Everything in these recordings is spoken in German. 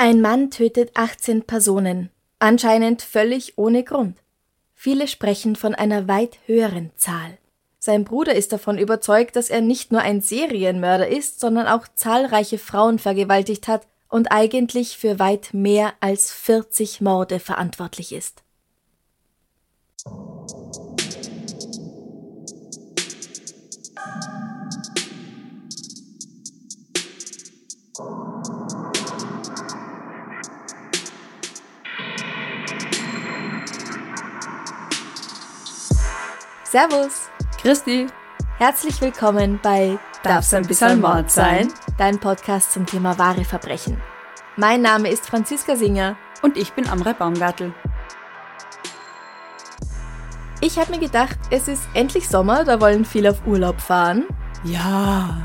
Ein Mann tötet 18 Personen. Anscheinend völlig ohne Grund. Viele sprechen von einer weit höheren Zahl. Sein Bruder ist davon überzeugt, dass er nicht nur ein Serienmörder ist, sondern auch zahlreiche Frauen vergewaltigt hat und eigentlich für weit mehr als 40 Morde verantwortlich ist. Servus! Christi, Herzlich willkommen bei Darf's ein bisschen Mord sein? Dein Podcast zum Thema wahre Verbrechen. Mein Name ist Franziska Singer. und ich bin Amrei Baumgartel. Ich habe mir gedacht, es ist endlich Sommer, da wollen viele auf Urlaub fahren. Ja,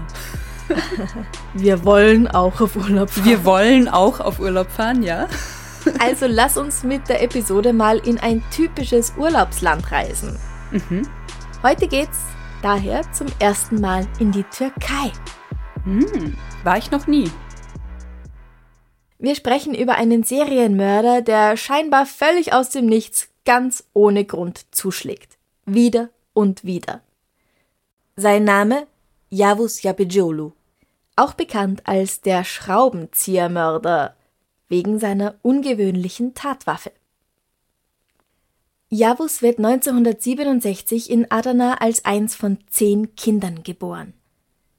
Wir wollen auch auf Urlaub fahren. wir wollen auch auf Urlaub fahren, ja? Also lass uns mit der Episode mal in ein typisches Urlaubsland reisen. Heute geht's daher zum ersten Mal in die Türkei. Hm, war ich noch nie. Wir sprechen über einen Serienmörder, der scheinbar völlig aus dem Nichts ganz ohne Grund zuschlägt. Wieder und wieder. Sein Name Yavuz Yapıcıoğlu, auch bekannt als der Schraubenziehermörder, wegen seiner ungewöhnlichen Tatwaffe. Yavuz wird 1967 in Adana als eins von zehn Kindern geboren.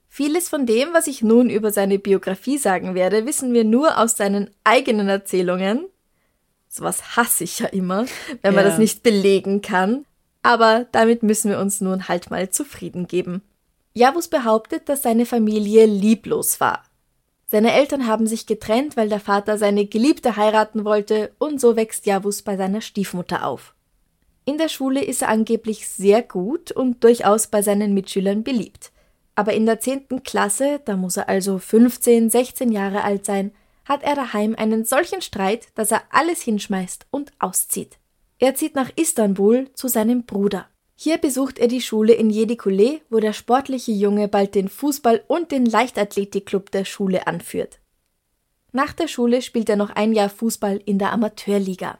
Vieles von dem, was ich nun über seine Biografie sagen werde, wissen wir nur aus seinen eigenen Erzählungen. Sowas hasse ich ja immer, wenn man Ja. das nicht belegen kann. Aber damit müssen wir uns nun halt mal zufrieden geben. Yavuz behauptet, dass seine Familie lieblos war. Seine Eltern haben sich getrennt, weil der Vater seine Geliebte heiraten wollte und so wächst Yavuz bei seiner Stiefmutter auf. In der Schule ist er angeblich sehr gut und durchaus bei seinen Mitschülern beliebt. Aber in der 10. Klasse, da muss er also 15, 16 Jahre alt sein, hat er daheim einen solchen Streit, dass er alles hinschmeißt und auszieht. Er zieht nach Istanbul zu seinem Bruder. Hier besucht er die Schule in Yedikule, wo der sportliche Junge bald den Fußball- und den Leichtathletikclub der Schule anführt. Nach der Schule spielt er noch ein Jahr Fußball in der Amateurliga.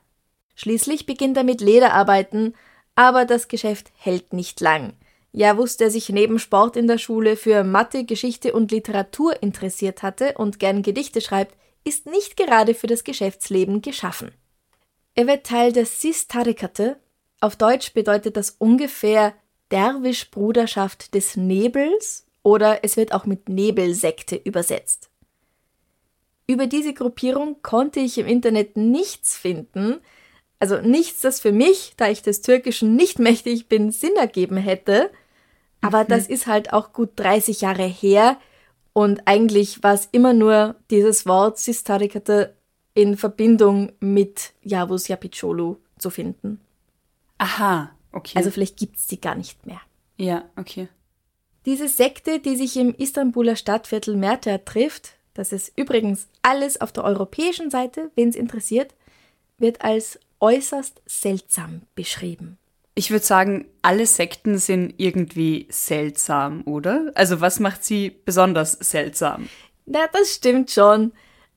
Schließlich beginnt er mit Lederarbeiten, aber das Geschäft hält nicht lang. Ja, wusste er sich neben Sport in der Schule für Mathe, Geschichte und Literatur interessiert hatte und gern Gedichte schreibt, ist nicht gerade für das Geschäftsleben geschaffen. Er wird Teil der Sis Tarikate. Auf Deutsch bedeutet das ungefähr Derwisch-Bruderschaft des Nebels oder es wird auch mit Nebelsekte übersetzt. Über diese Gruppierung konnte ich im Internet nichts finden, also nichts, das für mich, da ich des Türkischen nicht mächtig bin, Sinn ergeben hätte. Aber das ist halt auch gut 30 Jahre her und eigentlich war es immer nur dieses Wort Sistarikate in Verbindung mit Yavuz Yapıcıoğlu zu finden. Aha, okay. Also vielleicht gibt's die gar nicht mehr. ja, okay. Diese Sekte, die sich im Istanbuler Stadtviertel Merter trifft, das ist übrigens alles auf der europäischen Seite, wen es interessiert, wird als äußerst seltsam beschrieben. Ich würde sagen, alle Sekten sind irgendwie seltsam, oder? Also was macht sie besonders seltsam? Na, das stimmt schon.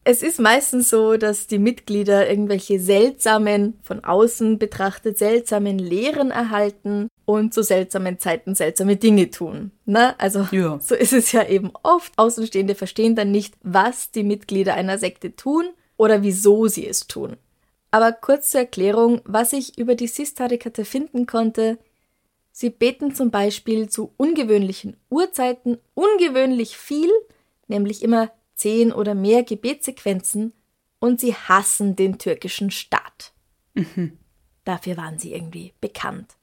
Es ist meistens so, dass die Mitglieder irgendwelche seltsamen, von außen betrachtet seltsamen Lehren erhalten und zu seltsamen Zeiten seltsame Dinge tun. Na, also Ja. so ist es ja eben oft. Außenstehende verstehen dann nicht, was die Mitglieder einer Sekte tun oder wieso sie es tun. Aber kurz zur Erklärung, was ich über die Sistarikate finden konnte. Sie beten zum Beispiel zu ungewöhnlichen Uhrzeiten ungewöhnlich viel, nämlich immer zehn oder mehr Gebetssequenzen, und sie hassen den türkischen Staat. Dafür waren sie irgendwie bekannt.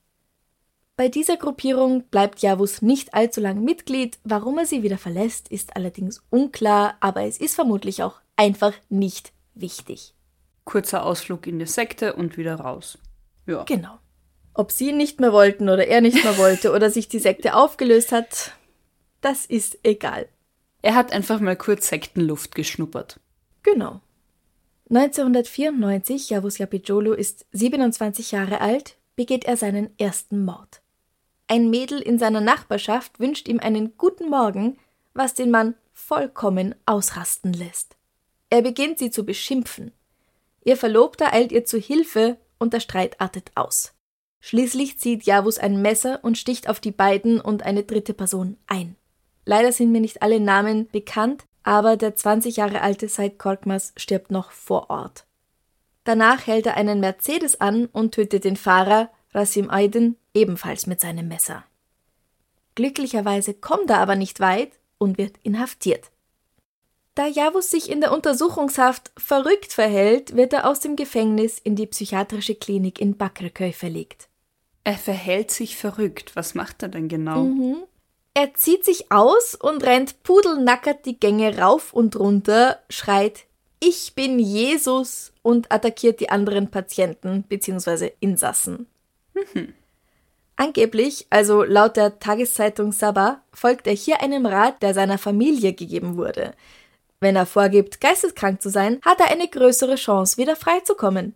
Bei dieser Gruppierung bleibt Javus nicht allzu lang Mitglied. Warum er sie wieder verlässt, ist allerdings unklar, aber es ist vermutlich auch einfach nicht wichtig. Kurzer Ausflug in die Sekte und wieder raus. Ja. Genau. Ob sie nicht mehr wollten oder er nicht mehr wollte oder sich die Sekte aufgelöst hat, das ist egal. Er hat einfach mal kurz Sektenluft geschnuppert. Genau. 1994, Yavuz Yapijolo ist 27 Jahre alt, begeht er seinen ersten Mord. Ein Mädel in seiner Nachbarschaft wünscht ihm einen guten Morgen, was den Mann vollkommen ausrasten lässt. Er beginnt sie zu beschimpfen. Ihr Verlobter eilt ihr zu Hilfe und der Streit artet aus. Schließlich zieht Javus ein Messer und sticht auf die beiden und eine dritte Person ein. Leider sind mir nicht alle Namen bekannt, aber der 20 Jahre alte Said Korkmaz stirbt noch vor Ort. Danach hält er einen Mercedes an und tötet den Fahrer, Rasim Aydin, ebenfalls mit seinem Messer. Glücklicherweise kommt er aber nicht weit und wird inhaftiert. Da Javus sich in der Untersuchungshaft verrückt verhält, wird er aus dem Gefängnis in die psychiatrische Klinik in Bakreköy verlegt. Er verhält sich verrückt. Was macht er denn genau? Mhm. Er zieht sich aus und rennt pudelnackert die Gänge rauf und runter, schreit Ich bin Jesus und attackiert die anderen Patienten bzw. Insassen. Mhm. Angeblich, also laut der Tageszeitung Sabah, folgt er hier einem Rat, der seiner Familie gegeben wurde. Wenn er vorgibt, geisteskrank zu sein, hat er eine größere Chance, wieder freizukommen.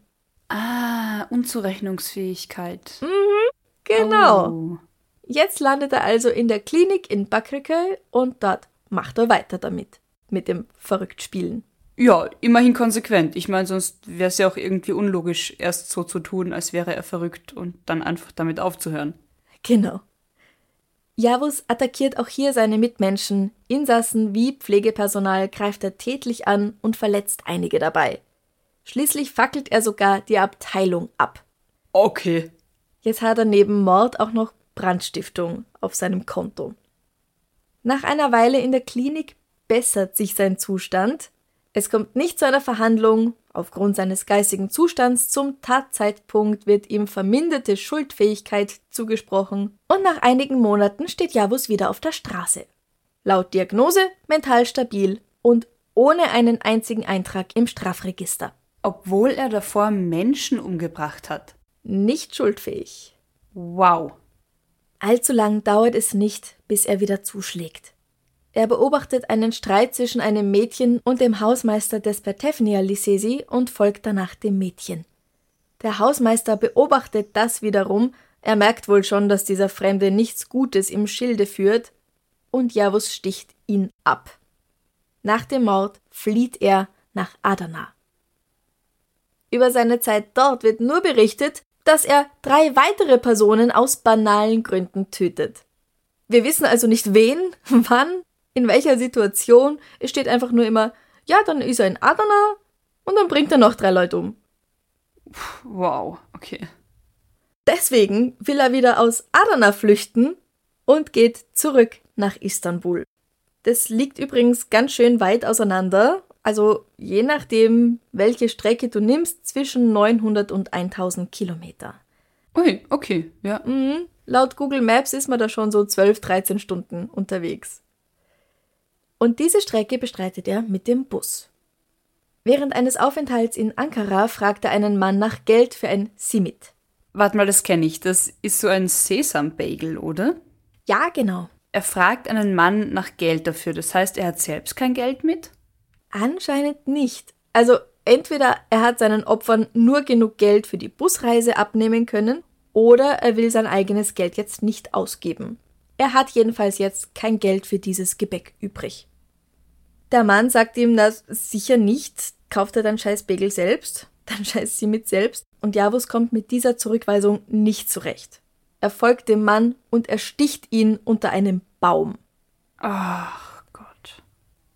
Ah, Unzurechnungsfähigkeit. Mhm, genau. Oh. Jetzt landet er also in der Klinik in Bakriköy und dort macht er weiter damit. Mit dem Verrücktspielen. Ja, immerhin konsequent. Ich meine, sonst wäre es ja auch irgendwie unlogisch, erst so zu tun, als wäre er verrückt und dann einfach damit aufzuhören. Genau. Javus attackiert auch hier seine Mitmenschen. Insassen wie Pflegepersonal greift er tätlich an und verletzt einige dabei. Schließlich fackelt er sogar die Abteilung ab. Okay. Jetzt hat er neben Mord auch noch Brandstiftung auf seinem Konto. Nach einer Weile in der Klinik bessert sich sein Zustand. Es kommt nicht zu einer Verhandlung. Aufgrund seines geistigen Zustands zum Tatzeitpunkt wird ihm verminderte Schuldfähigkeit zugesprochen und nach einigen Monaten steht Javus wieder auf der Straße. Laut Diagnose mental stabil und ohne einen einzigen Eintrag im Strafregister. Obwohl er davor Menschen umgebracht hat. Nicht schuldfähig. Wow. Allzu lang dauert es nicht, bis er wieder zuschlägt. Er beobachtet einen Streit zwischen einem Mädchen und dem Hausmeister des Pertefnia Lisesi und folgt danach dem Mädchen. Der Hausmeister beobachtet das wiederum, er merkt wohl schon, dass dieser Fremde nichts Gutes im Schilde führt, und Javus sticht ihn ab. Nach dem Mord flieht er nach Adana. Über seine Zeit dort wird nur berichtet, dass er drei weitere Personen aus banalen Gründen tötet. Wir wissen also nicht wen, wann, in welcher Situation. Es steht einfach nur immer, ja, dann ist er in Adana und dann bringt er noch drei Leute um. Wow, okay. Deswegen will er wieder aus Adana flüchten und geht zurück nach Istanbul. Das liegt übrigens ganz schön weit auseinander, also je nachdem, welche Strecke du nimmst, zwischen 900 und 1000 Kilometer. Ui, okay, ja. Mhm. Laut Google Maps ist man da schon so 12, 13 Stunden unterwegs. Und diese Strecke bestreitet er mit dem Bus. Während eines Aufenthalts in Ankara fragt er einen Mann nach Geld für ein Simit. Warte mal, das kenne ich. Das ist so ein Sesambagel, oder? Ja, genau. Er fragt einen Mann nach Geld dafür. Das heißt, er hat selbst kein Geld mit? Anscheinend nicht. Also entweder er hat seinen Opfern nur genug Geld für die Busreise abnehmen können, oder er will sein eigenes Geld jetzt nicht ausgeben. Er hat jedenfalls jetzt kein Geld für dieses Gebäck übrig. Der Mann sagt ihm das sicher nicht, kauft er dann scheiß Bagel selbst, dann scheiß sie mit selbst, und Javus kommt mit dieser Zurückweisung nicht zurecht. Er folgt dem Mann und ersticht ihn unter einem Baum. Ach.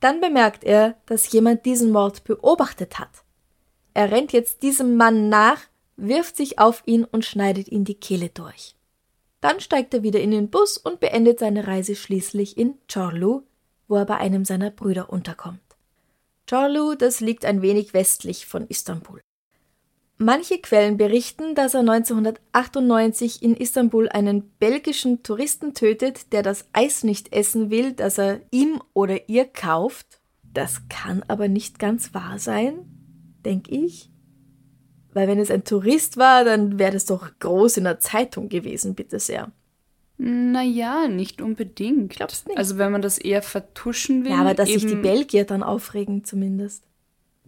Dann bemerkt er, dass jemand diesen Mord beobachtet hat. Er rennt jetzt diesem Mann nach, wirft sich auf ihn und schneidet ihn die Kehle durch. Dann steigt er wieder in den Bus und beendet seine Reise schließlich in Chorlu, wo er bei einem seiner Brüder unterkommt. Chorlu, das liegt ein wenig westlich von Istanbul. Manche Quellen berichten, dass er 1998 in Istanbul einen belgischen Touristen tötet, der das Eis nicht essen will, das er ihm oder ihr kauft. Das kann aber nicht ganz wahr sein, denke ich. Weil wenn es ein Tourist war, dann wäre das doch groß in der Zeitung gewesen, bitte sehr. Naja, nicht unbedingt. Glaubst nicht? Also wenn man das eher vertuschen will. Ja, aber dass sich die Belgier dann aufregen zumindest.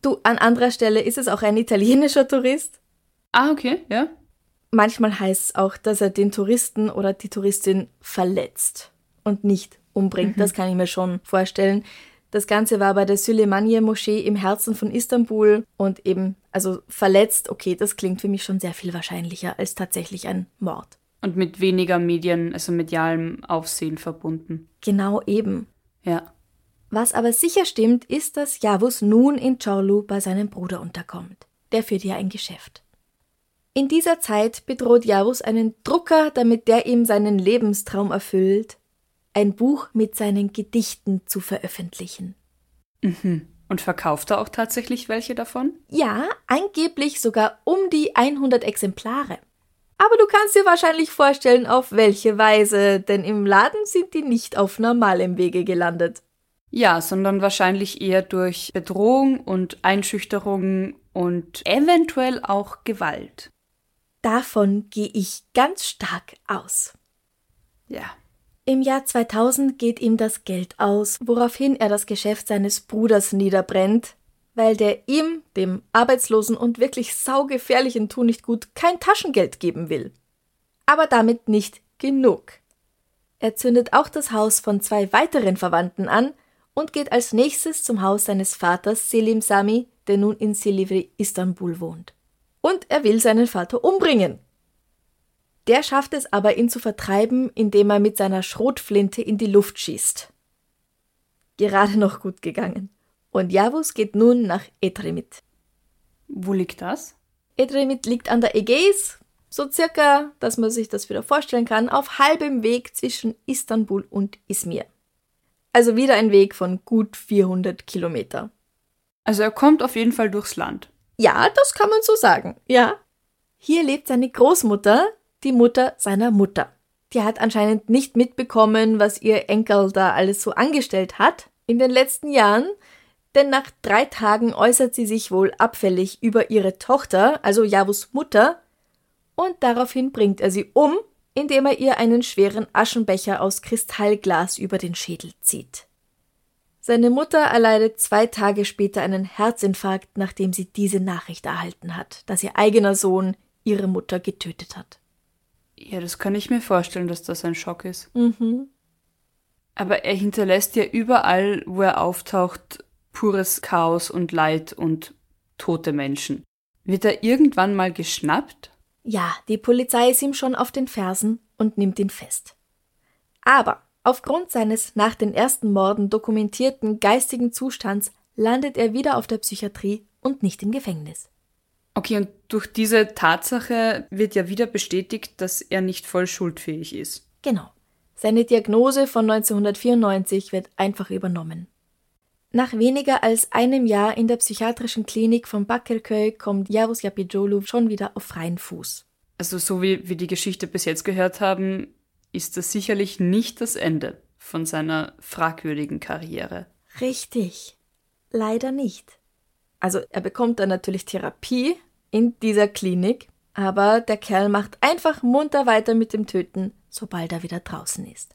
Du, an anderer Stelle ist es auch ein italienischer Tourist. Ah, okay, ja. Manchmal heißt es auch, dass er den Touristen oder die Touristin verletzt und nicht umbringt. Das kann ich mir schon vorstellen. Das Ganze war bei der Süleymaniye-Moschee im Herzen von Istanbul und eben, also verletzt, okay, das klingt für mich schon sehr viel wahrscheinlicher als tatsächlich ein Mord. Und mit weniger Medien, also medialem Aufsehen verbunden. Genau eben. Ja. Was aber sicher stimmt, ist, dass Javus nun in Çorlu bei seinem Bruder unterkommt. Der führt ja ein Geschäft. In dieser Zeit bedroht Javus einen Drucker, damit der ihm seinen Lebenstraum erfüllt, ein Buch mit seinen Gedichten zu veröffentlichen. Und verkauft er auch tatsächlich welche davon? Ja, angeblich sogar um die 100 Exemplare. Aber du kannst dir wahrscheinlich vorstellen, auf welche Weise, denn im Laden sind die nicht auf normalem Wege gelandet. Ja, sondern wahrscheinlich eher durch Bedrohung und Einschüchterung und eventuell auch Gewalt. Davon gehe ich ganz stark aus. Ja. Im Jahr 2000 geht ihm das Geld aus, woraufhin er das Geschäft seines Bruders niederbrennt, weil der ihm, dem arbeitslosen und wirklich saugefährlichen Tu nicht gut, kein Taschengeld geben will. Aber damit nicht genug. Er zündet auch das Haus von zwei weiteren Verwandten an und geht als nächstes zum Haus seines Vaters Selim Sami, der nun in Silivri, Istanbul wohnt. Und er will seinen Vater umbringen. Der schafft es aber, ihn zu vertreiben, indem er mit seiner Schrotflinte in die Luft schießt. Gerade noch gut gegangen. Und Javus geht nun nach Edremit. Wo liegt das? Edremit liegt an der Ägäis, so circa, dass man sich das wieder vorstellen kann, auf halbem Weg zwischen Istanbul und Izmir. Also wieder ein Weg von gut 400 Kilometer. Also er kommt auf jeden Fall durchs Land. Ja, das kann man so sagen, ja. Hier lebt seine Großmutter, die Mutter seiner Mutter. Die hat anscheinend nicht mitbekommen, was ihr Enkel da alles so angestellt hat in den letzten Jahren, denn nach drei Tagen äußert sie sich wohl abfällig über ihre Tochter, also Javus Mutter, und daraufhin bringt er sie um, indem er ihr einen schweren Aschenbecher aus Kristallglas über den Schädel zieht. Seine Mutter erleidet zwei Tage später einen Herzinfarkt, nachdem sie diese Nachricht erhalten hat, dass ihr eigener Sohn ihre Mutter getötet hat. Ja, das kann ich mir vorstellen, dass das ein Schock ist. Mhm. Aber er hinterlässt ja überall, wo er auftaucht, pures Chaos und Leid und tote Menschen. Wird er irgendwann mal geschnappt? Ja, die Polizei ist ihm schon auf den Fersen und nimmt ihn fest. Aber aufgrund seines nach den ersten Morden dokumentierten geistigen Zustands landet er wieder auf der Psychiatrie und nicht im Gefängnis. Okay, und durch diese Tatsache wird ja wieder bestätigt, dass er nicht voll schuldfähig ist. Genau. Seine Diagnose von 1994 wird einfach übernommen. Nach weniger als einem Jahr in der psychiatrischen Klinik von Bakırköy kommt Yavuz Yapıcıoğlu schon wieder auf freien Fuß. Also so wie wir die Geschichte bis jetzt gehört haben, ist das sicherlich nicht das Ende von seiner fragwürdigen Karriere. Richtig. Leider nicht. Also er bekommt dann natürlich Therapie in dieser Klinik, aber der Kerl macht einfach munter weiter mit dem Töten, sobald er wieder draußen ist.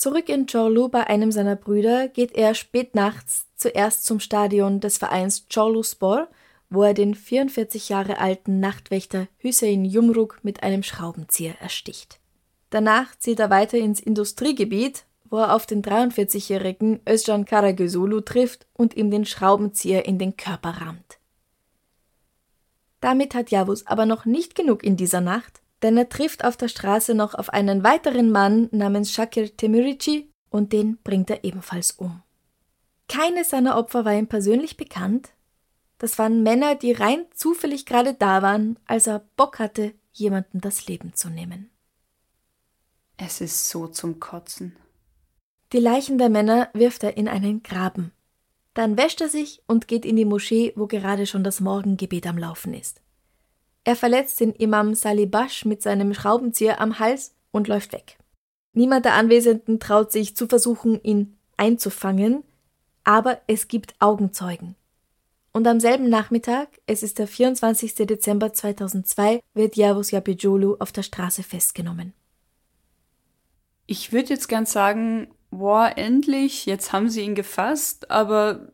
Zurück in Chorlu bei einem seiner Brüder geht er spät nachts zuerst zum Stadion des Vereins Chorlu Spor, wo er den 44 Jahre alten Nachtwächter Hüseyin Yumruk mit einem Schraubenzieher ersticht. Danach zieht er weiter ins Industriegebiet, wo er auf den 43-jährigen Özcan Karagözulu trifft und ihm den Schraubenzieher in den Körper rammt. Damit hat Yavuz aber noch nicht genug in dieser Nacht, denn er trifft auf der Straße noch auf einen weiteren Mann namens Shakir Temirici und den bringt er ebenfalls um. Keines seiner Opfer war ihm persönlich bekannt. Das waren Männer, die rein zufällig gerade da waren, als er Bock hatte, jemanden das Leben zu nehmen. Es ist so zum Kotzen. Die Leichen der Männer wirft er in einen Graben. Dann wäscht er sich und geht in die Moschee, wo gerade schon das Morgengebet am Laufen ist. Er verletzt den Imam Salibash mit seinem Schraubenzieher am Hals und läuft weg. Niemand der Anwesenden traut sich zu versuchen, ihn einzufangen, aber es gibt Augenzeugen. Und am selben Nachmittag, es ist der 24. Dezember 2002, wird Yavuz Yapijolu auf der Straße festgenommen. Ich würde jetzt gern sagen, boah, endlich, jetzt haben sie ihn gefasst, aber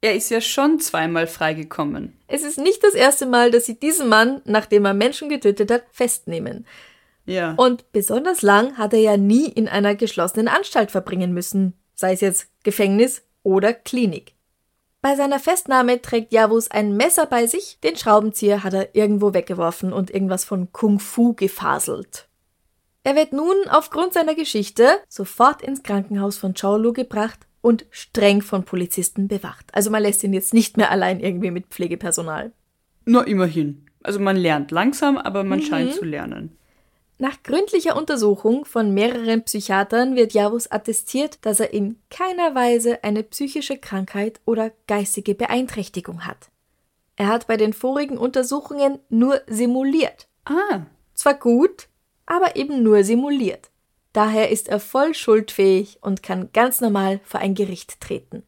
er ist ja schon zweimal freigekommen. Es ist nicht das erste Mal, dass sie diesen Mann, nachdem er Menschen getötet hat, festnehmen. Ja. Und besonders lang hat er ja nie in einer geschlossenen Anstalt verbringen müssen, sei es jetzt Gefängnis oder Klinik. Bei seiner Festnahme trägt Javus ein Messer bei sich, den Schraubenzieher hat er irgendwo weggeworfen und irgendwas von Kung Fu gefaselt. Er wird nun aufgrund seiner Geschichte sofort ins Krankenhaus von Chorlu gebracht und streng von Polizisten bewacht. Also man lässt ihn jetzt nicht mehr allein irgendwie mit Pflegepersonal. Nur immerhin. Also man lernt langsam, aber man Mhm. scheint zu lernen. Nach gründlicher Untersuchung von mehreren Psychiatern wird Javus attestiert, dass er in keiner Weise eine psychische Krankheit oder geistige Beeinträchtigung hat. Er hat bei den vorigen Untersuchungen nur simuliert. Ah, Zwar gut, aber eben nur simuliert. Daher ist er voll schuldfähig und kann ganz normal vor ein Gericht treten.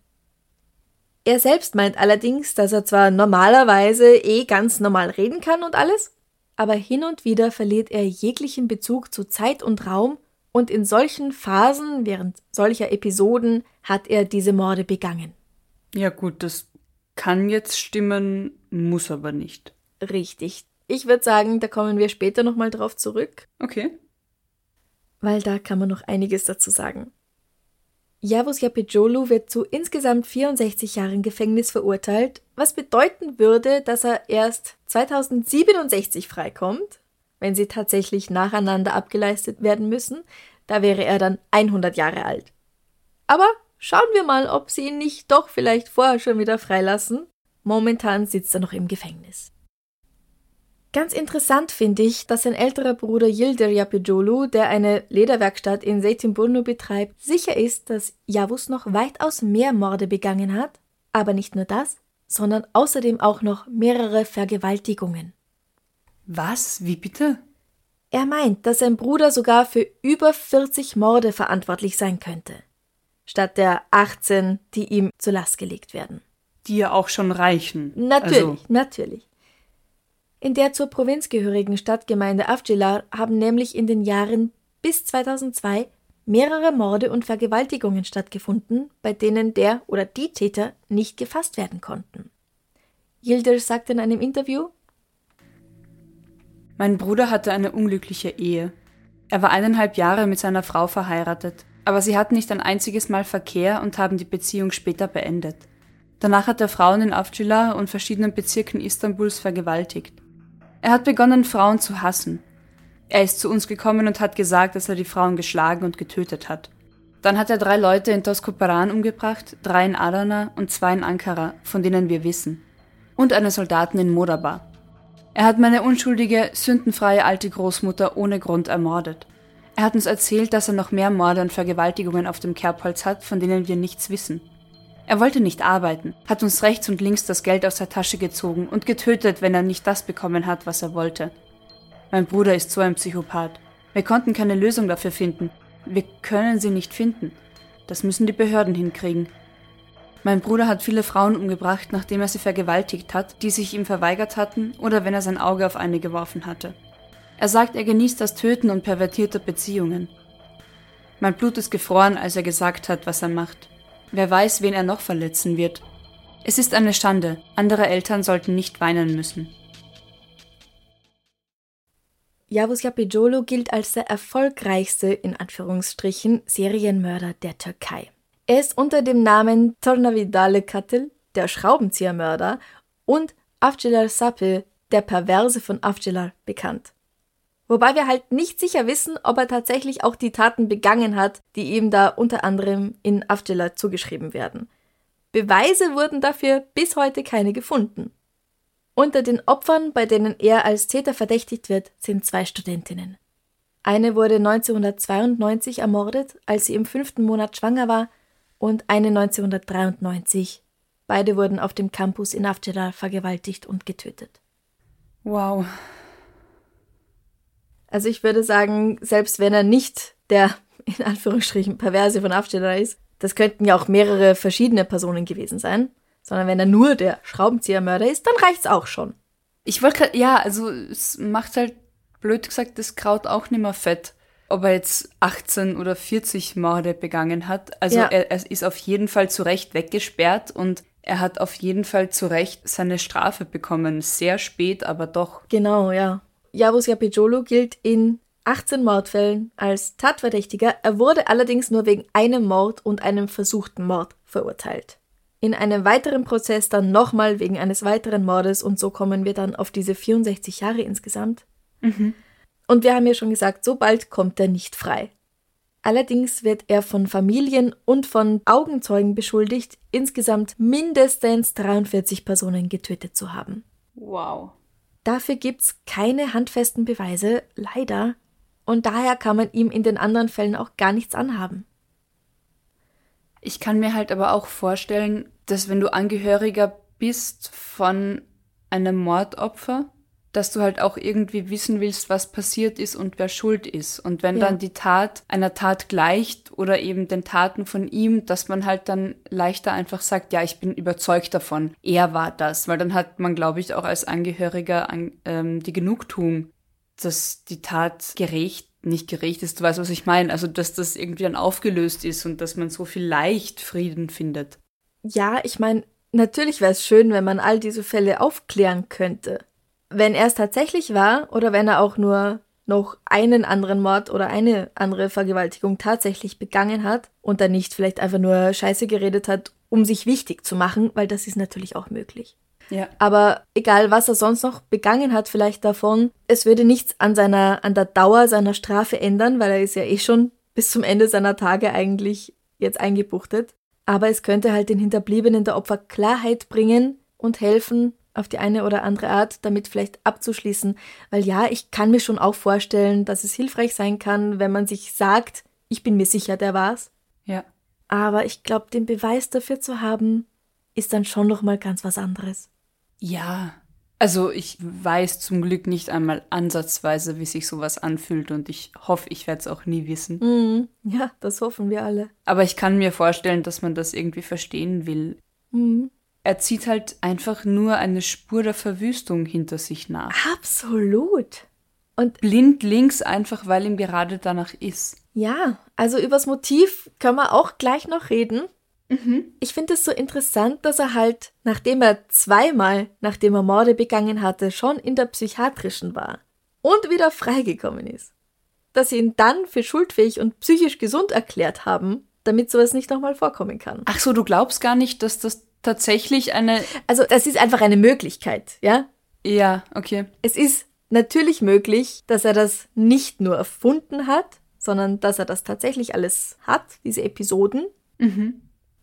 Er selbst meint allerdings, dass er zwar normalerweise eh ganz normal reden kann und alles, aber hin und wieder verliert er jeglichen Bezug zu Zeit und Raum und in solchen Phasen, während solcher Episoden, hat er diese Morde begangen. ja gut, das kann jetzt stimmen, muss aber nicht. Richtig. Ich würde sagen, da kommen wir später nochmal drauf zurück. Okay. Weil da kann man noch einiges dazu sagen. Yavuz Yapijolu wird zu insgesamt 64 Jahren Gefängnis verurteilt, was bedeuten würde, dass er erst 2067 freikommt, wenn sie tatsächlich nacheinander abgeleistet werden müssen. Da wäre er dann 100 Jahre alt. Aber schauen wir mal, ob sie ihn nicht doch vielleicht vorher schon wieder freilassen. Momentan sitzt er noch im Gefängnis. Ganz interessant finde ich, dass sein älterer Bruder Yildir Yapijolu, der eine Lederwerkstatt in Zeytinburnu betreibt, sicher ist, dass Yavuz noch weitaus mehr Morde begangen hat, aber nicht nur das, sondern außerdem auch noch mehrere Vergewaltigungen. Was? Wie bitte? Er meint, dass sein Bruder sogar für über 40 Morde verantwortlich sein könnte, statt der 18, die ihm zur Last gelegt werden. Die ja auch schon reichen. Natürlich, Also, natürlich. In der zur Provinz gehörigen Stadtgemeinde Avcılar haben nämlich in den Jahren bis 2002 mehrere Morde und Vergewaltigungen stattgefunden, bei denen der oder die Täter nicht gefasst werden konnten. Yildir sagt in einem Interview, mein Bruder hatte eine unglückliche Ehe. Er war eineinhalb Jahre mit seiner Frau verheiratet, aber sie hatten nicht ein einziges Mal Verkehr und haben die Beziehung später beendet. Danach hat er Frauen in Avcılar und verschiedenen Bezirken Istanbuls vergewaltigt. Er hat begonnen, Frauen zu hassen. Er ist zu uns gekommen und hat gesagt, dass er die Frauen geschlagen und getötet hat. Dann hat er drei Leute in Toskoparan umgebracht, drei in Adana und zwei in Ankara, von denen wir wissen. Und einen Soldaten in Modaba. Er hat meine unschuldige, sündenfreie alte Großmutter ohne Grund ermordet. Er hat uns erzählt, dass er noch mehr Morde und Vergewaltigungen auf dem Kerbholz hat, von denen wir nichts wissen. Er wollte nicht arbeiten, hat uns rechts und links das Geld aus der Tasche gezogen und getötet, wenn er nicht das bekommen hat, was er wollte. Mein Bruder ist so ein Psychopath. Wir konnten keine Lösung dafür finden. Wir können sie nicht finden. Das müssen die Behörden hinkriegen. Mein Bruder hat viele Frauen umgebracht, nachdem er sie vergewaltigt hat, die sich ihm verweigert hatten oder wenn er sein Auge auf eine geworfen hatte. Er sagt, er genießt das Töten und pervertierte Beziehungen. Mein Blut ist gefroren, als er gesagt hat, was er macht. Wer weiß, wen er noch verletzen wird. Es ist eine Schande. Andere Eltern sollten nicht weinen müssen. Yavuz Yapijolo gilt als der erfolgreichste, in Anführungsstrichen, Serienmörder der Türkei. Er ist unter dem Namen Tornavidale Katil, der Schraubenziehermörder, und Avcılar Sapı, der Perverse von Avcılar, bekannt. Wobei wir halt nicht sicher wissen, ob er tatsächlich auch die Taten begangen hat, die ihm da unter anderem in Avcılar zugeschrieben werden. Beweise wurden dafür bis heute keine gefunden. Unter den Opfern, bei denen er als Täter verdächtigt wird, sind zwei Studentinnen. Eine wurde 1992 ermordet, als sie im fünften Monat schwanger war, und eine 1993. Beide wurden auf dem Campus in Avcılar vergewaltigt und getötet. Wow. Also ich würde sagen, selbst wenn er nicht der in Anführungsstrichen perverse von Avcılar ist, das könnten ja auch mehrere verschiedene Personen gewesen sein, sondern wenn er nur der Schraubenziehermörder ist, dann reicht's auch schon. Ich wollte gerade, ja, also es macht halt blöd gesagt das Kraut auch nicht mehr fett, ob er jetzt 18 oder 40 Morde begangen hat. Also Ja. er, er ist auf jeden Fall zu Recht weggesperrt und er hat auf jeden Fall zu Recht seine Strafe bekommen. Sehr spät, aber doch. Genau, ja. Yavuz Yapijolo gilt in 18 Mordfällen als Tatverdächtiger. Er wurde allerdings nur wegen einem Mord und einem versuchten Mord verurteilt. In einem weiteren Prozess dann nochmal wegen eines weiteren Mordes und so kommen wir dann auf diese 64 Jahre insgesamt. Und wir haben ja schon gesagt, so bald kommt er nicht frei. Allerdings wird er von Familien und von Augenzeugen beschuldigt, insgesamt mindestens 43 Personen getötet zu haben. Wow. Dafür gibt's keine handfesten Beweise, leider, und daher kann man ihm in den anderen Fällen auch gar nichts anhaben. Ich kann mir halt aber auch vorstellen, dass wenn du Angehöriger bist von einem Mordopfer, dass du halt auch irgendwie wissen willst, was passiert ist und wer schuld ist. Und wenn Ja. dann die Tat einer Tat gleicht oder eben den Taten von ihm, dass man halt dann leichter einfach sagt, ja, ich bin überzeugt davon, er war das. Weil dann hat man, glaube ich, auch als Angehöriger an, ähm, die Genugtuung, dass die Tat gerecht, nicht gerecht ist, du weißt, was ich meine. Also, dass das irgendwie dann aufgelöst ist und dass man so viel leicht Frieden findet. Ja, ich meine, natürlich wäre es schön, wenn man all diese Fälle aufklären könnte. Wenn er es tatsächlich war oder wenn er auch nur noch einen anderen Mord oder eine andere Vergewaltigung tatsächlich begangen hat und dann nicht vielleicht einfach nur Scheiße geredet hat, um sich wichtig zu machen, weil das ist natürlich auch möglich. Ja. Aber egal, was er sonst noch begangen hat, vielleicht davon, es würde nichts an seiner, an der Dauer seiner Strafe ändern, weil er ist ja eh schon bis zum Ende seiner Tage eigentlich jetzt eingebuchtet. Aber es könnte halt den Hinterbliebenen der Opfer Klarheit bringen und helfen, auf die eine oder andere Art damit vielleicht abzuschließen. Weil ja, ich kann mir schon auch vorstellen, dass es hilfreich sein kann, wenn man sich sagt, ich bin mir sicher, der war's. Ja. Aber ich glaube, den Beweis dafür zu haben, ist dann schon noch mal ganz was anderes. Ja. Also ich weiß zum Glück nicht einmal ansatzweise, wie sich sowas anfühlt und ich hoffe, ich werde es auch nie wissen. Mhm. Ja, das hoffen wir alle. Aber ich kann mir vorstellen, dass man das irgendwie verstehen will. Mhm. Er zieht halt einfach nur eine Spur der Verwüstung hinter sich nach. Absolut. Und Blind links einfach, weil ihm gerade danach ist. ja, also übers Motiv können wir auch gleich noch reden. Ich finde es so interessant, dass er halt, nachdem er zweimal, nachdem er Morde begangen hatte, schon in der psychiatrischen war und wieder freigekommen ist. Dass sie ihn dann für schuldfähig und psychisch gesund erklärt haben, damit sowas nicht nochmal vorkommen kann. Ach so, du glaubst gar nicht, dass das tatsächlich eine... Also, das ist einfach eine Möglichkeit, ja? Ja, okay. Es ist natürlich möglich, dass er das nicht nur erfunden hat, sondern dass er das tatsächlich alles hat, diese Episoden.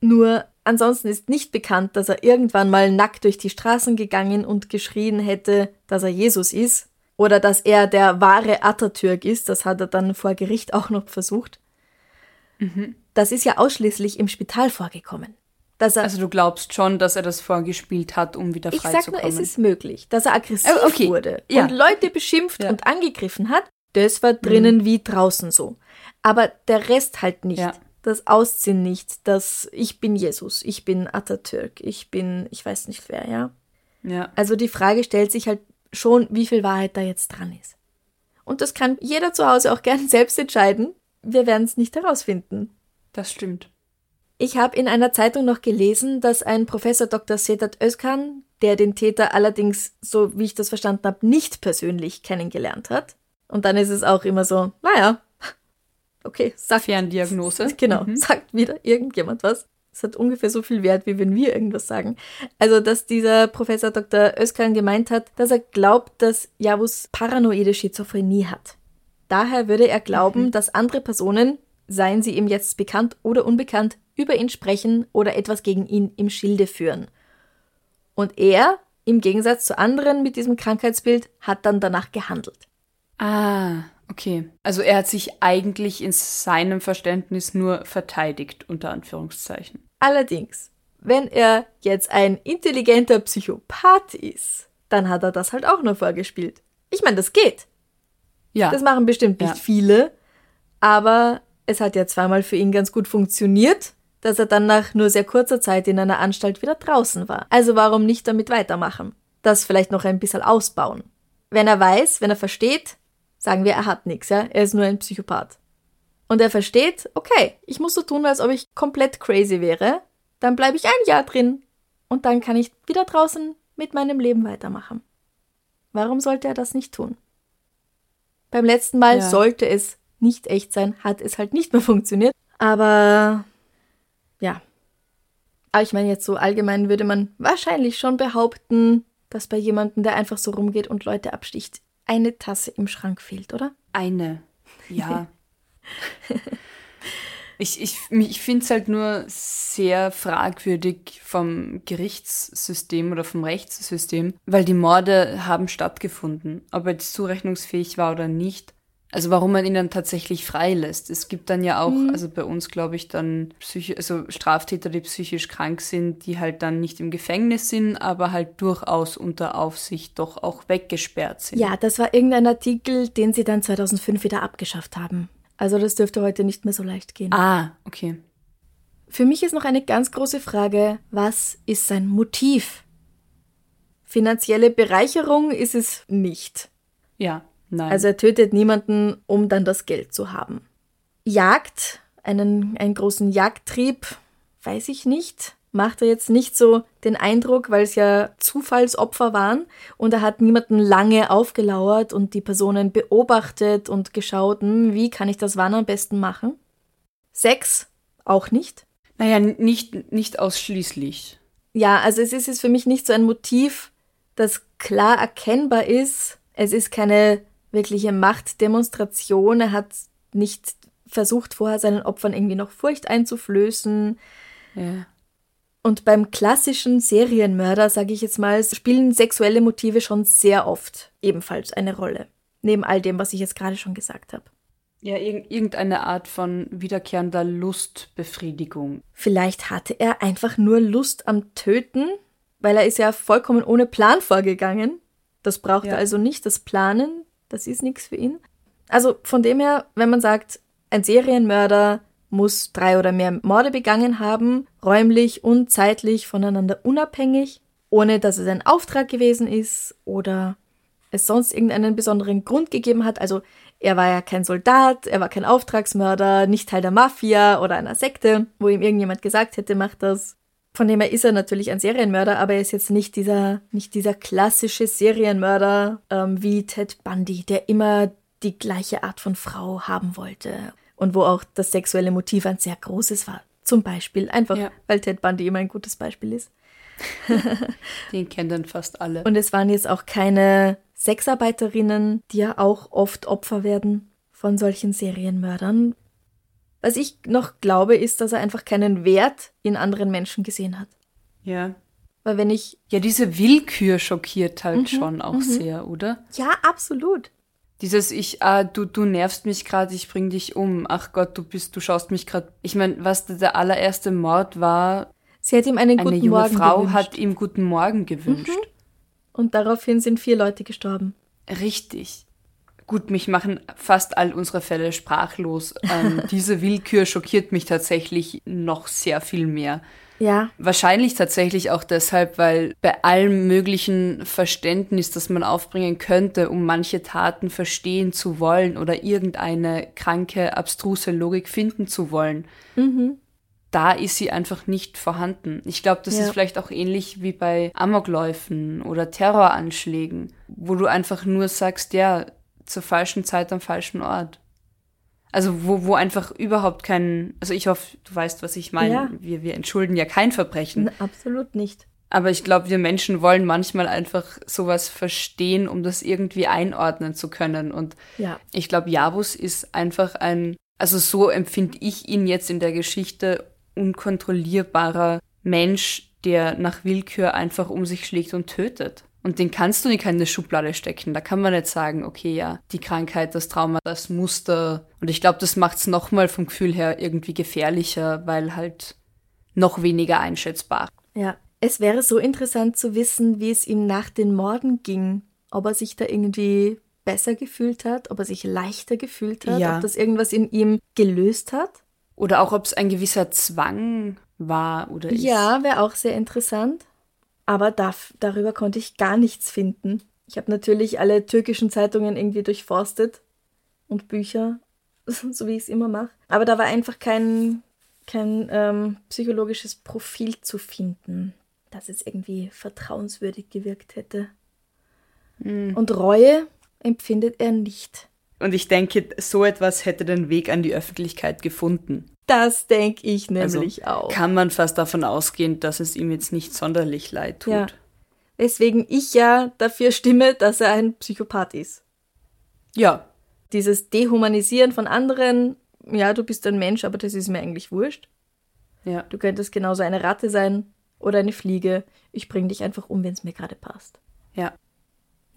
Nur ansonsten ist nicht bekannt, dass er irgendwann mal nackt durch die Straßen gegangen und geschrien hätte, dass er Jesus ist. Oder dass er der wahre Atatürk ist. Das hat er dann vor Gericht auch noch versucht. Das ist ja ausschließlich im Spital vorgekommen. Dass er, Also du glaubst schon, dass er das vorgespielt hat, um wieder ich frei sag nur, es ist möglich, dass er aggressiv Äh, okay. wurde Ja. und Leute beschimpft Ja. und angegriffen hat. Das war drinnen wie draußen so. Aber der Rest halt nicht. Ja. das Ausziehen nicht, das ich bin Jesus, ich bin Atatürk, ich bin, ich weiß nicht wer, ja. Ja. Also die Frage stellt sich halt schon, wie viel Wahrheit da jetzt dran ist. Und das kann jeder zu Hause auch gern selbst entscheiden. Wir werden es nicht herausfinden. Das stimmt. Ich habe in einer Zeitung noch gelesen, dass ein Professor Dr. Sedat Özkan, der den Täter allerdings, so wie ich das verstanden habe, nicht persönlich kennengelernt hat. Und dann ist es auch immer so, naja, okay, sagt. Ferndiagnose. Genau, Mhm. sagt wieder irgendjemand was. Es hat ungefähr so viel Wert, wie wenn wir irgendwas sagen. Also, dass dieser Professor Dr. Özkan gemeint hat, dass er glaubt, dass Javus paranoide Schizophrenie hat. Daher würde er glauben, dass andere Personen, seien sie ihm jetzt bekannt oder unbekannt, über ihn sprechen oder etwas gegen ihn im Schilde führen. Und er, im Gegensatz zu anderen mit diesem Krankheitsbild, hat dann danach gehandelt. Ah, okay. Also er hat sich eigentlich in seinem Verständnis nur verteidigt, unter Anführungszeichen. Allerdings, wenn er jetzt ein intelligenter Psychopath ist, dann hat er das halt auch nur vorgespielt. Ich meine, das geht. Ja. Das machen bestimmt nicht Ja. viele, aber es hat ja zweimal für ihn ganz gut funktioniert, dass er dann nach nur sehr kurzer Zeit in einer Anstalt wieder draußen war. Also warum nicht damit weitermachen? Das vielleicht noch ein bisschen ausbauen. Wenn er weiß, wenn er versteht, sagen wir, er hat nichts, ja, er ist nur ein Psychopath. Und er versteht, okay, ich muss so tun, als ob ich komplett crazy wäre, dann bleibe ich ein Jahr drin und dann kann ich wieder draußen mit meinem Leben weitermachen. Warum sollte er das nicht tun? Beim letzten Mal Ja. sollte es nicht echt sein, hat es halt nicht mehr funktioniert. Aber ja. Aber ich meine, jetzt so allgemein würde man wahrscheinlich schon behaupten, dass bei jemandem, der einfach so rumgeht und Leute absticht, eine Tasse im Schrank fehlt, oder? Eine. Ja. ich ich, ich finde es halt nur sehr fragwürdig vom Gerichtssystem oder vom Rechtssystem, weil die Morde haben stattgefunden. Ob er jetzt zurechnungsfähig war oder nicht. Also warum man ihn dann tatsächlich freilässt. Es gibt dann ja auch, also bei uns glaube ich dann Psychi also Straftäter, die psychisch krank sind, die halt dann nicht im Gefängnis sind, aber halt durchaus unter Aufsicht doch auch weggesperrt sind. Ja, das war irgendein Artikel, den sie dann 2005 wieder abgeschafft haben. Also das dürfte heute nicht mehr so leicht gehen. Ah, okay. Für mich ist noch eine ganz große Frage, was ist sein Motiv? Finanzielle Bereicherung ist es nicht. Ja, nein. Also er tötet niemanden, um dann das Geld zu haben. Jagd, einen, einen großen Jagdtrieb, weiß ich nicht. Macht er jetzt nicht so den Eindruck, weil es ja Zufallsopfer waren und er hat niemanden lange aufgelauert und die Personen beobachtet und geschaut, hm, wie kann ich das wann am besten machen? Sex, auch nicht. Naja, nicht, nicht ausschließlich. Ja, also es ist jetzt für mich nicht so ein Motiv, das klar erkennbar ist. Es ist keine wirkliche Machtdemonstration. Er hat nicht versucht, vorher seinen Opfern irgendwie noch Furcht einzuflößen. Ja. Und beim klassischen Serienmörder, sage ich jetzt mal, spielen sexuelle Motive schon sehr oft ebenfalls eine Rolle. Neben all dem, was ich jetzt gerade schon gesagt habe. Ja, irg irgendeine Art von wiederkehrender Lustbefriedigung. Vielleicht hatte er einfach nur Lust am Töten, weil er ist ja vollkommen ohne Plan vorgegangen. Das braucht Ja. er also nicht, das Planen, das ist nichts für ihn. Also von dem her, wenn man sagt, ein Serienmörder muss drei oder mehr Morde begangen haben, räumlich und zeitlich voneinander unabhängig, ohne dass es ein Auftrag gewesen ist oder es sonst irgendeinen besonderen Grund gegeben hat. Also er war ja kein Soldat, er war kein Auftragsmörder, nicht Teil der Mafia oder einer Sekte, wo ihm irgendjemand gesagt hätte, mach das. Von dem her ist er natürlich ein Serienmörder, aber er ist jetzt nicht dieser, nicht dieser klassische Serienmörder ähm, wie Ted Bundy, der immer die gleiche Art von Frau haben wollte und wo auch das sexuelle Motiv ein sehr großes war. Zum Beispiel, einfach Ja. weil Ted Bundy immer ein gutes Beispiel ist. Den kennen dann fast alle. Und es waren jetzt auch keine Sexarbeiterinnen, die ja auch oft Opfer werden von solchen Serienmördern. Was ich noch glaube, ist, dass er einfach keinen Wert in anderen Menschen gesehen hat. ja. Weil wenn ich. Ja, diese Willkür schockiert halt Mhm, schon auch sehr, oder? Ja, absolut. Dieses ich, ah, du, du nervst mich gerade, ich bring dich um. Ach Gott, du bist, du schaust mich gerade. Ich meine, was der allererste Mord war, Sie hat ihm einen eine guten junge Morgen Frau gewünscht. hat ihm guten Morgen gewünscht. Und daraufhin sind vier Leute gestorben. Richtig. Gut, mich machen fast all unsere Fälle sprachlos. Ähm, diese Willkür schockiert mich tatsächlich noch sehr viel mehr. Ja. Wahrscheinlich tatsächlich auch deshalb, weil bei allem möglichen Verständnis, das man aufbringen könnte, um manche Taten verstehen zu wollen oder irgendeine kranke, abstruse Logik finden zu wollen, Mhm. da ist sie einfach nicht vorhanden. Ich glaube, das Ja. ist vielleicht auch ähnlich wie bei Amokläufen oder Terroranschlägen, wo du einfach nur sagst, ja, zur falschen Zeit am falschen Ort. Also wo, wo einfach überhaupt kein, also ich hoffe, du weißt, was ich meine. Ja. Wir, wir entschulden ja kein Verbrechen. N- Absolut nicht. Aber ich glaube, wir Menschen wollen manchmal einfach sowas verstehen, um das irgendwie einordnen zu können. Und Ja. ich glaube, Javus ist einfach ein, also so empfinde ich ihn jetzt in der Geschichte, unkontrollierbarer Mensch, der nach Willkür einfach um sich schlägt und tötet. Und den kannst du in keine Schublade stecken. Da kann man nicht sagen, okay, ja, die Krankheit, das Trauma, das Muster. Und ich glaube, das macht es nochmal vom Gefühl her irgendwie gefährlicher, weil halt noch weniger einschätzbar. Ja. Es wäre so interessant zu wissen, wie es ihm nach den Morden ging. Ob er sich da irgendwie besser gefühlt hat, ob er sich leichter gefühlt hat, Ja. ob das irgendwas in ihm gelöst hat. Oder auch, ob es ein gewisser Zwang war oder ist. Ja, wäre auch sehr interessant. Aber darf, darüber konnte ich gar nichts finden. Ich habe natürlich alle türkischen Zeitungen irgendwie durchforstet und Bücher, so wie ich es immer mache. Aber da war einfach kein, kein ähm, psychologisches Profil zu finden, das es irgendwie vertrauenswürdig gewirkt hätte. Und Reue empfindet er nicht. Und ich denke, so etwas hätte den Weg an die Öffentlichkeit gefunden. Das denke ich Also nämlich auch. kann man fast davon ausgehen, dass es ihm jetzt nicht sonderlich leid tut. Ja. Weswegen ich ja dafür stimme, dass er ein Psychopath ist. ja. Dieses Dehumanisieren von anderen, ja, du bist ein Mensch, aber das ist mir eigentlich wurscht. Ja. Du könntest genauso eine Ratte sein oder eine Fliege. Ich bring dich einfach um, wenn es mir gerade passt. Ja.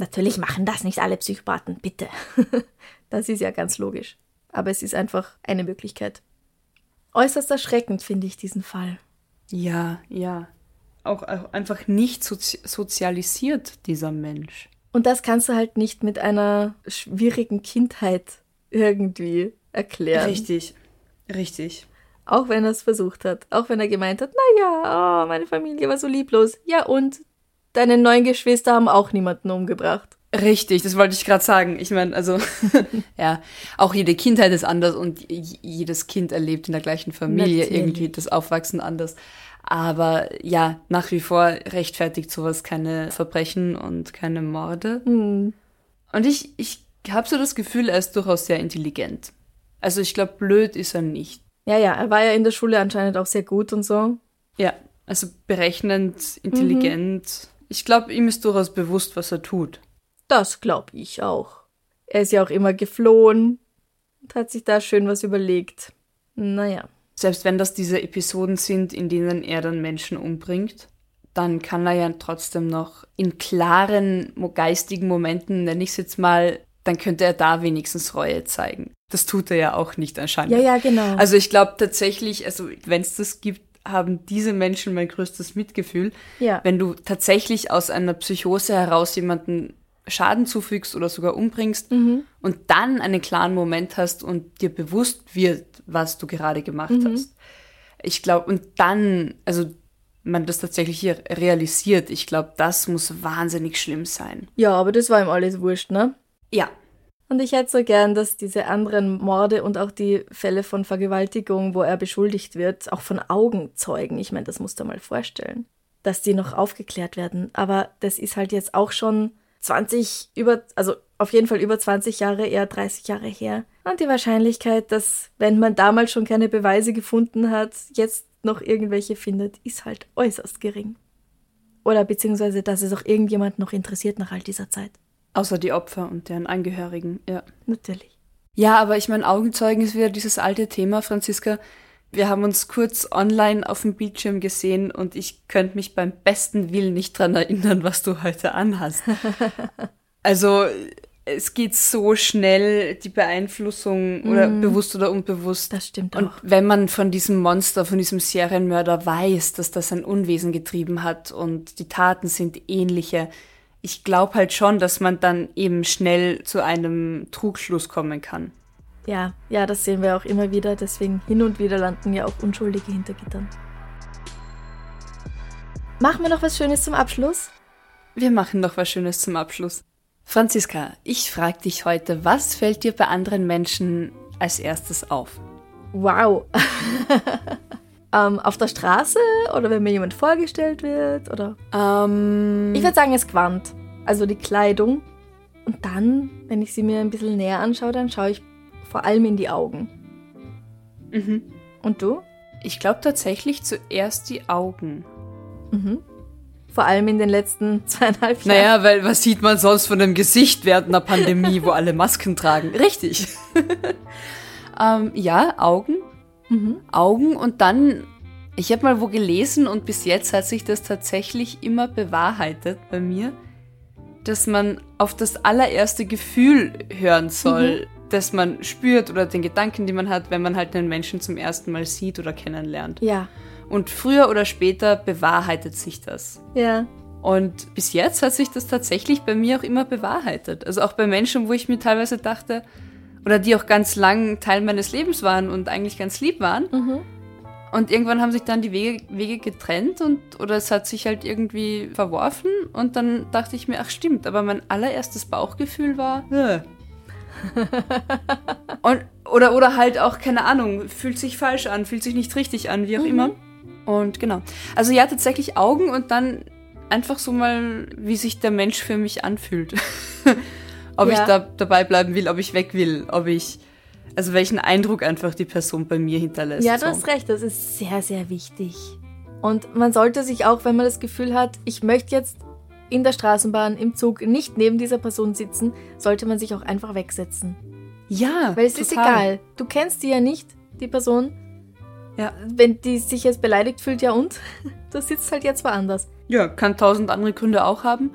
Natürlich machen das nicht alle Psychopathen, bitte. das ist ja ganz logisch. Aber es ist einfach eine Möglichkeit. Äußerst erschreckend finde ich diesen Fall. Ja, ja. Auch, auch einfach nicht sozi sozialisiert, dieser Mensch. Und das kannst du halt nicht mit einer schwierigen Kindheit irgendwie erklären. Richtig. Richtig. Auch wenn er es versucht hat. Auch wenn er gemeint hat, naja, oh, meine Familie war so lieblos. Ja, und deine neun Geschwister haben auch niemanden umgebracht. Richtig, das wollte ich gerade sagen. Ich meine, also, ja, auch jede Kindheit ist anders und jedes Kind erlebt in der gleichen Familie Natürlich. irgendwie das Aufwachsen anders. Aber ja, nach wie vor rechtfertigt sowas keine Verbrechen und keine Morde. Hm. Und ich, ich habe so das Gefühl, er ist durchaus sehr intelligent. Also ich glaube, blöd ist er nicht. Ja, ja, er war ja in der Schule anscheinend auch sehr gut und so. Ja, also berechnend, intelligent. Ich glaube, ihm ist durchaus bewusst, was er tut. Das glaube ich auch. Er ist ja auch immer geflohen und hat sich da schön was überlegt. Naja. Selbst wenn das diese Episoden sind, in denen er dann Menschen umbringt, dann kann er ja trotzdem noch in klaren geistigen Momenten, nenne ich es jetzt mal, dann könnte er da wenigstens Reue zeigen. Das tut er ja auch nicht anscheinend. Ja, ja, genau. Also ich glaube tatsächlich, also wenn es das gibt, haben diese Menschen mein größtes Mitgefühl. Ja. Wenn du tatsächlich aus einer Psychose heraus jemanden Schaden zufügst oder sogar umbringst Mhm. und dann einen klaren Moment hast und dir bewusst wird, was du gerade gemacht Mhm. hast. Ich glaube, und dann, also man das tatsächlich hier realisiert, ich glaube, das muss wahnsinnig schlimm sein. ja, aber das war ihm alles wurscht, ne? Ja, Und ich hätte so gern, dass diese anderen Morde und auch die Fälle von Vergewaltigung, wo er beschuldigt wird, auch von Augenzeugen, ich meine, das musst du mal vorstellen, dass die noch aufgeklärt werden. Aber das ist halt jetzt auch schon 20 über, also auf jeden Fall über 20 Jahre, eher 30 Jahre her. Und die Wahrscheinlichkeit, dass, wenn man damals schon keine Beweise gefunden hat, jetzt noch irgendwelche findet, ist halt äußerst gering. Oder beziehungsweise, dass es auch irgendjemand noch interessiert nach all dieser Zeit. Außer die Opfer und deren Angehörigen, ja. Natürlich. Ja, aber ich meine, Augenzeugen ist wieder dieses alte Thema, Franziska. Wir haben uns kurz online auf dem Bildschirm gesehen und ich könnte mich beim besten Willen nicht dran erinnern, was du heute anhast. also es geht so schnell, die Beeinflussung oder bewusst oder unbewusst. Das stimmt Und auch. wenn man von diesem Monster, von diesem Serienmörder weiß, dass das ein Unwesen getrieben hat und die Taten sind ähnliche, ich glaube halt schon, dass man dann eben schnell zu einem Trugschluss kommen kann. Ja, ja, das sehen wir auch immer wieder. Deswegen hin und wieder landen ja auch Unschuldige hinter Gittern. Machen wir noch was Schönes zum Abschluss? Wir machen noch was Schönes zum Abschluss. Franziska, ich frage dich heute, was fällt dir bei anderen Menschen als erstes auf? Wow. ähm, auf der Straße oder wenn mir jemand vorgestellt wird oder? Ähm, Ich würde sagen, es Quant. Also die Kleidung. Und dann, wenn ich sie mir ein bisschen näher anschaue, dann schaue ich vor allem in die Augen. mhm. Und du? Ich glaube tatsächlich zuerst die Augen. Vor allem in den letzten zweieinhalb Jahren. Naja, weil was sieht man sonst von dem Gesicht während einer Pandemie, wo alle Masken tragen? Richtig. ähm, ja, Augen. Augen und dann, ich habe mal wo gelesen und bis jetzt hat sich das tatsächlich immer bewahrheitet bei mir, dass man auf das allererste Gefühl hören soll, das man spürt oder den Gedanken, die man hat, wenn man halt einen Menschen zum ersten Mal sieht oder kennenlernt. Ja, Und früher oder später bewahrheitet sich das. ja. Und bis jetzt hat sich das tatsächlich bei mir auch immer bewahrheitet. Also auch bei Menschen, wo ich mir teilweise dachte, oder die auch ganz lang Teil meines Lebens waren und eigentlich ganz lieb waren. Und irgendwann haben sich dann die Wege, Wege getrennt und oder es hat sich halt irgendwie verworfen und dann dachte ich mir, ach stimmt, aber mein allererstes Bauchgefühl war. Äh. und, oder, oder halt auch, keine Ahnung, fühlt sich falsch an, fühlt sich nicht richtig an, wie auch immer. Und genau. Also ja, tatsächlich Augen und dann einfach so mal, wie sich der Mensch für mich anfühlt. ob Ja. ich da dabei bleiben will, ob ich weg will, ob ich, also welchen Eindruck einfach die Person bei mir hinterlässt. Ja, du so. hast recht, das ist sehr, sehr wichtig. Und man sollte sich auch, wenn man das Gefühl hat, ich möchte jetzt in der Straßenbahn, im Zug nicht neben dieser Person sitzen, sollte man sich auch einfach wegsetzen. Ja, Weil es ist total. egal. Du kennst die ja nicht, die Person. Ja. Wenn die sich jetzt beleidigt fühlt, ja und? Du sitzt halt jetzt woanders. Ja, kann tausend andere Gründe auch haben.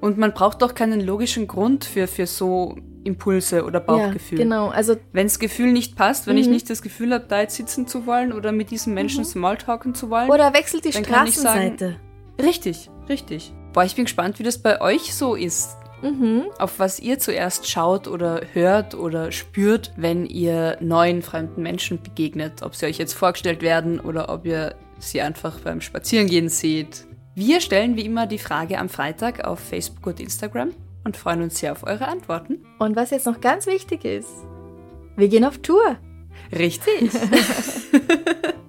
Und man braucht doch keinen logischen Grund für, für so Impulse oder Bauchgefühl. Ja, genau. Also Wenn das Gefühl nicht passt, wenn ich Mhm. nicht das Gefühl habe, da jetzt sitzen zu wollen oder mit diesem Menschen Smalltalken zu wollen. Oder wechselt die Dann kann ich sagen- Straßenseite. Richtig, richtig. Boah, ich bin gespannt, wie das bei euch so ist. Mhm. Auf was ihr zuerst schaut oder hört oder spürt, wenn ihr neuen fremden Menschen begegnet. Ob sie euch jetzt vorgestellt werden oder ob ihr sie einfach beim Spazierengehen seht. Wir stellen wie immer die Frage am Freitag auf Facebook und Instagram und freuen uns sehr auf eure Antworten. Und was jetzt noch ganz wichtig ist, wir gehen auf Tour. Richtig.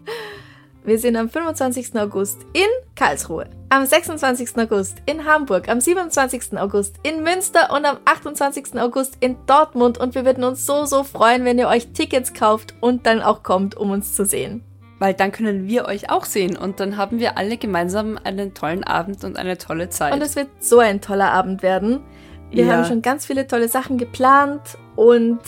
Wir sind am 25. August in Karlsruhe, am 26. August in Hamburg, am 27. August in Münster und am 28. August in Dortmund. Und wir würden uns so, so freuen, wenn ihr euch Tickets kauft und dann auch kommt, um uns zu sehen. Weil dann können wir euch auch sehen und dann haben wir alle gemeinsam einen tollen Abend und eine tolle Zeit. Und es wird so ein toller Abend werden. Wir Ja. haben schon ganz viele tolle Sachen geplant und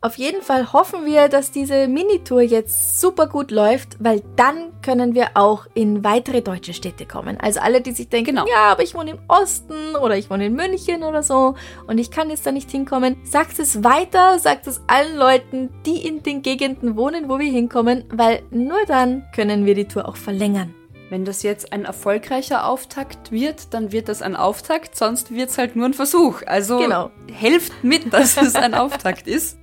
auf jeden Fall hoffen wir, dass diese Minitour jetzt super gut läuft, weil dann können wir auch in weitere deutsche Städte kommen. Also alle, die sich denken, Genau. ja, aber ich wohne im Osten oder ich wohne in München oder so und ich kann jetzt da nicht hinkommen, sagt es weiter, sagt es allen Leuten, die in den Gegenden wohnen, wo wir hinkommen, weil nur dann können wir die Tour auch verlängern. Wenn das jetzt ein erfolgreicher Auftakt wird, dann wird das ein Auftakt, sonst wird es halt nur ein Versuch. Also Genau. helft mit, dass es ein Auftakt ist.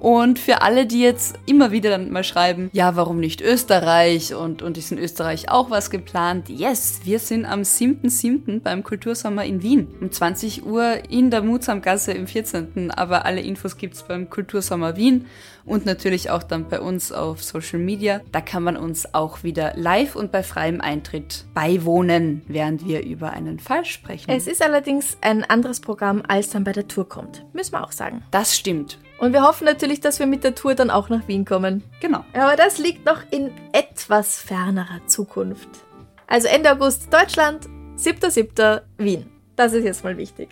Und für alle, die jetzt immer wieder dann mal schreiben, ja, warum nicht Österreich und, und ist in Österreich auch was geplant? Yes, wir sind am 7.7. beim Kultursommer in Wien. Um 20 Uhr in der Mutsamgasse im 14. Aber alle Infos gibt's beim Kultursommer Wien und natürlich auch dann bei uns auf Social Media. Da kann man uns auch wieder live und bei freiem Eintritt beiwohnen, während wir über einen Fall sprechen. Es ist allerdings ein anderes Programm, als dann bei der Tour kommt. Müssen wir auch sagen. das stimmt. Und wir hoffen natürlich, dass wir mit der Tour dann auch nach Wien kommen. Genau. Aber das liegt noch in etwas fernerer Zukunft. Also Ende August Deutschland, 7.7. Wien. Das ist jetzt mal wichtig.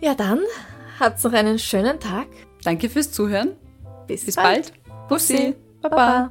Ja dann, habt's noch einen schönen Tag. Danke fürs Zuhören. Bis, Bis bald. Bussi. Baba.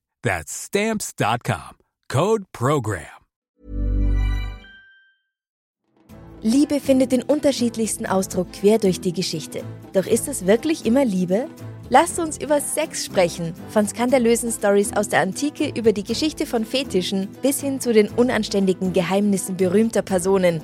That's Stamps.com. Code PROGRAM. Liebe findet den unterschiedlichsten Ausdruck quer durch die Geschichte. Doch ist es wirklich immer Liebe? Lasst uns über Sex sprechen. Von skandalösen Stories aus der Antike über die Geschichte von Fetischen bis hin zu den unanständigen Geheimnissen berühmter Personen.